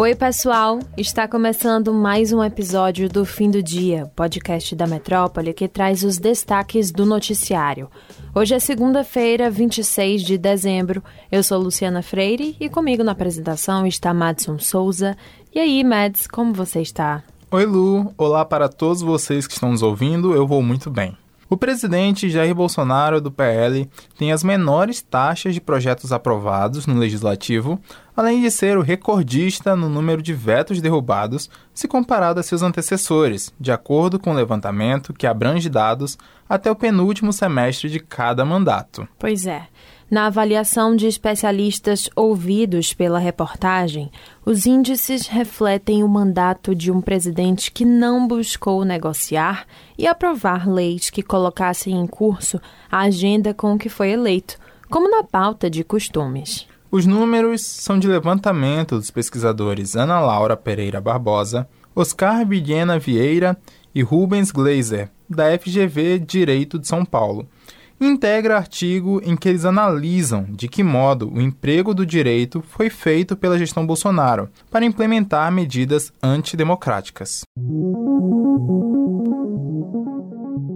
Oi, pessoal! Está começando mais um episódio do Fim do Dia, podcast da Metrópole que traz os destaques do noticiário. Hoje é segunda-feira, 26 de dezembro. Eu sou Luciana Freire e comigo na apresentação está Madson Souza. E aí, Mads, como você está? Oi, Lu. Olá para todos vocês que estão nos ouvindo. Eu vou muito bem. O presidente Jair Bolsonaro, do PL, tem as menores taxas de projetos aprovados no legislativo, além de ser o recordista no número de vetos derrubados se comparado a seus antecessores, de acordo com o levantamento que abrange dados até o penúltimo semestre de cada mandato. Pois é. Na avaliação de especialistas ouvidos pela reportagem, os índices refletem o mandato de um presidente que não buscou negociar e aprovar leis que colocassem em curso a agenda com que foi eleito, como na pauta de costumes. Os números são de levantamento dos pesquisadores Ana Laura Pereira Barbosa, Oscar Viguena Vieira e Rubens Glazer, da FGV Direito de São Paulo integra artigo em que eles analisam de que modo o emprego do direito foi feito pela gestão Bolsonaro para implementar medidas antidemocráticas.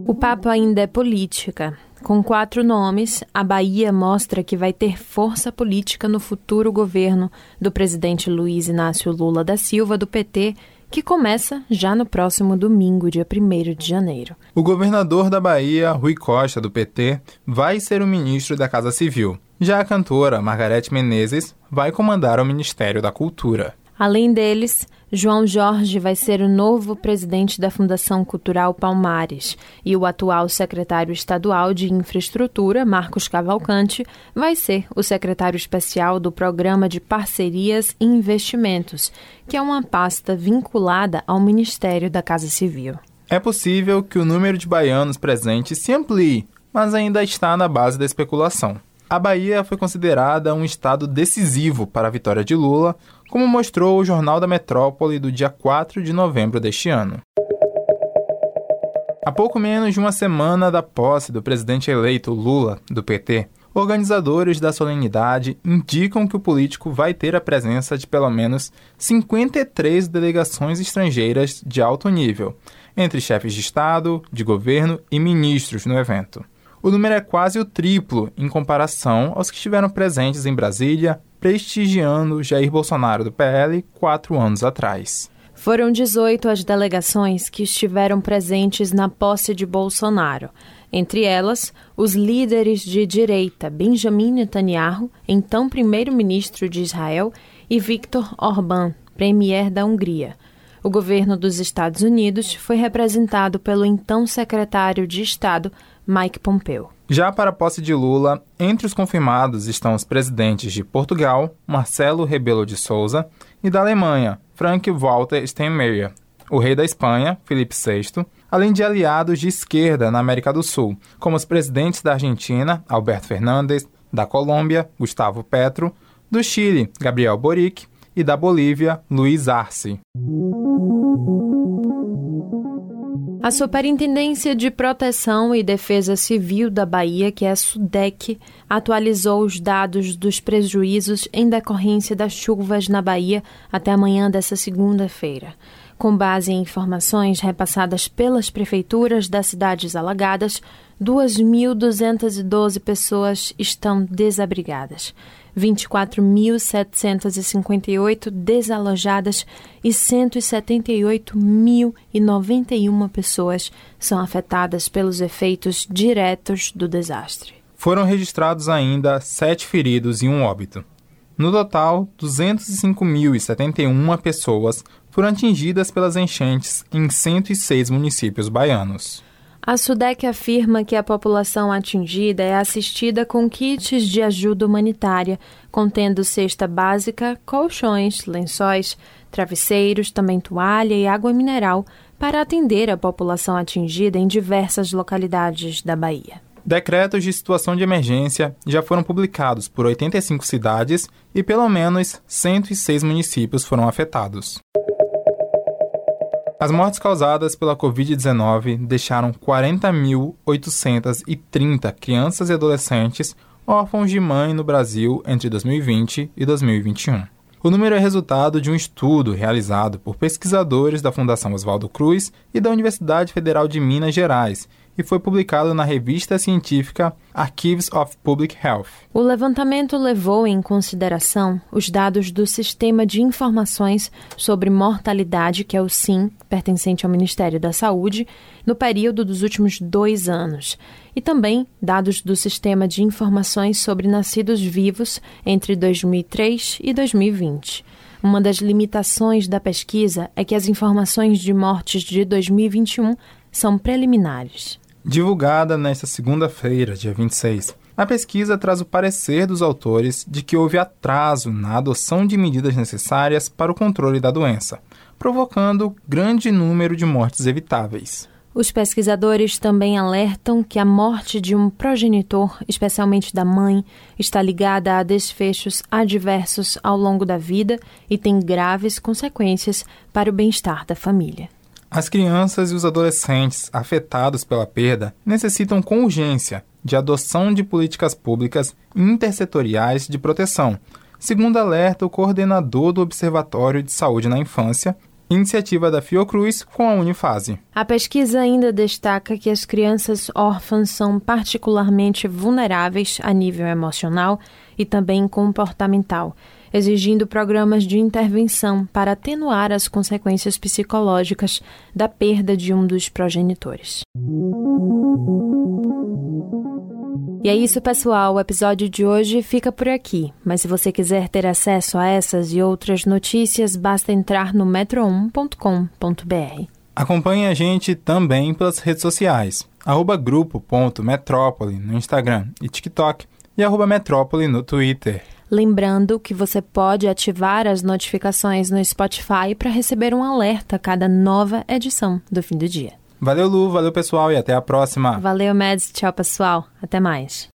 O papo ainda é política. Com quatro nomes, a Bahia mostra que vai ter força política no futuro governo do presidente Luiz Inácio Lula da Silva, do PT, que começa já no próximo domingo, dia 1 de janeiro. O governador da Bahia, Rui Costa, do PT, vai ser o ministro da Casa Civil. Já a cantora Margarete Menezes vai comandar o Ministério da Cultura. Além deles, João Jorge vai ser o novo presidente da Fundação Cultural Palmares e o atual secretário estadual de Infraestrutura, Marcos Cavalcante, vai ser o secretário especial do Programa de Parcerias e Investimentos, que é uma pasta vinculada ao Ministério da Casa Civil. É possível que o número de baianos presentes se amplie, mas ainda está na base da especulação. A Bahia foi considerada um estado decisivo para a vitória de Lula, como mostrou o Jornal da Metrópole do dia 4 de novembro deste ano. Há pouco menos de uma semana da posse do presidente eleito Lula, do PT, organizadores da solenidade indicam que o político vai ter a presença de pelo menos 53 delegações estrangeiras de alto nível, entre chefes de Estado, de governo e ministros no evento. O número é quase o triplo em comparação aos que estiveram presentes em Brasília, prestigiando Jair Bolsonaro do PL quatro anos atrás. Foram 18 as delegações que estiveram presentes na posse de Bolsonaro. Entre elas, os líderes de direita Benjamin Netanyahu, então primeiro-ministro de Israel, e Viktor Orbán, premier da Hungria. O governo dos Estados Unidos foi representado pelo então secretário de Estado Mike Pompeo. Já para a posse de Lula, entre os confirmados estão os presidentes de Portugal, Marcelo Rebelo de Souza, e da Alemanha, Frank-Walter Steinmeier, o rei da Espanha, Felipe VI, além de aliados de esquerda na América do Sul, como os presidentes da Argentina, Alberto Fernandes, da Colômbia, Gustavo Petro, do Chile, Gabriel Boric, e da Bolívia, Luiz Arce. A Superintendência de Proteção e Defesa Civil da Bahia, que é a SUDEC, atualizou os dados dos prejuízos em decorrência das chuvas na Bahia até amanhã dessa segunda-feira. Com base em informações repassadas pelas prefeituras das cidades alagadas, 2.212 pessoas estão desabrigadas. 24.758 desalojadas e 178.091 pessoas são afetadas pelos efeitos diretos do desastre. Foram registrados ainda sete feridos e um óbito. No total, 205.071 pessoas foram atingidas pelas enchentes em 106 municípios baianos. A SUDEC afirma que a população atingida é assistida com kits de ajuda humanitária, contendo cesta básica, colchões, lençóis, travesseiros, também toalha e água mineral, para atender a população atingida em diversas localidades da Bahia. Decretos de situação de emergência já foram publicados por 85 cidades e pelo menos 106 municípios foram afetados. As mortes causadas pela Covid-19 deixaram 40.830 crianças e adolescentes órfãos de mãe no Brasil entre 2020 e 2021. O número é resultado de um estudo realizado por pesquisadores da Fundação Oswaldo Cruz e da Universidade Federal de Minas Gerais e foi publicado na revista científica Archives of Public Health. O levantamento levou em consideração os dados do Sistema de Informações sobre Mortalidade, que é o SIM, pertencente ao Ministério da Saúde, no período dos últimos dois anos, e também dados do Sistema de Informações sobre Nascidos Vivos entre 2003 e 2020. Uma das limitações da pesquisa é que as informações de mortes de 2021 são preliminares divulgada nesta segunda-feira, dia 26. A pesquisa traz o parecer dos autores de que houve atraso na adoção de medidas necessárias para o controle da doença, provocando grande número de mortes evitáveis. Os pesquisadores também alertam que a morte de um progenitor, especialmente da mãe, está ligada a desfechos adversos ao longo da vida e tem graves consequências para o bem-estar da família. As crianças e os adolescentes afetados pela perda necessitam com urgência de adoção de políticas públicas intersetoriais de proteção, segundo alerta o coordenador do Observatório de Saúde na Infância, iniciativa da Fiocruz com a Unifase. A pesquisa ainda destaca que as crianças órfãs são particularmente vulneráveis a nível emocional e também comportamental exigindo programas de intervenção para atenuar as consequências psicológicas da perda de um dos progenitores. E é isso, pessoal. O episódio de hoje fica por aqui. Mas se você quiser ter acesso a essas e outras notícias, basta entrar no metro1.com.br. Acompanhe a gente também pelas redes sociais. Grupo.metrópole no Instagram e TikTok e arroba metrópole no Twitter. Lembrando que você pode ativar as notificações no Spotify para receber um alerta a cada nova edição do fim do dia. Valeu, Lu, valeu pessoal e até a próxima. Valeu, Mads. Tchau, pessoal. Até mais.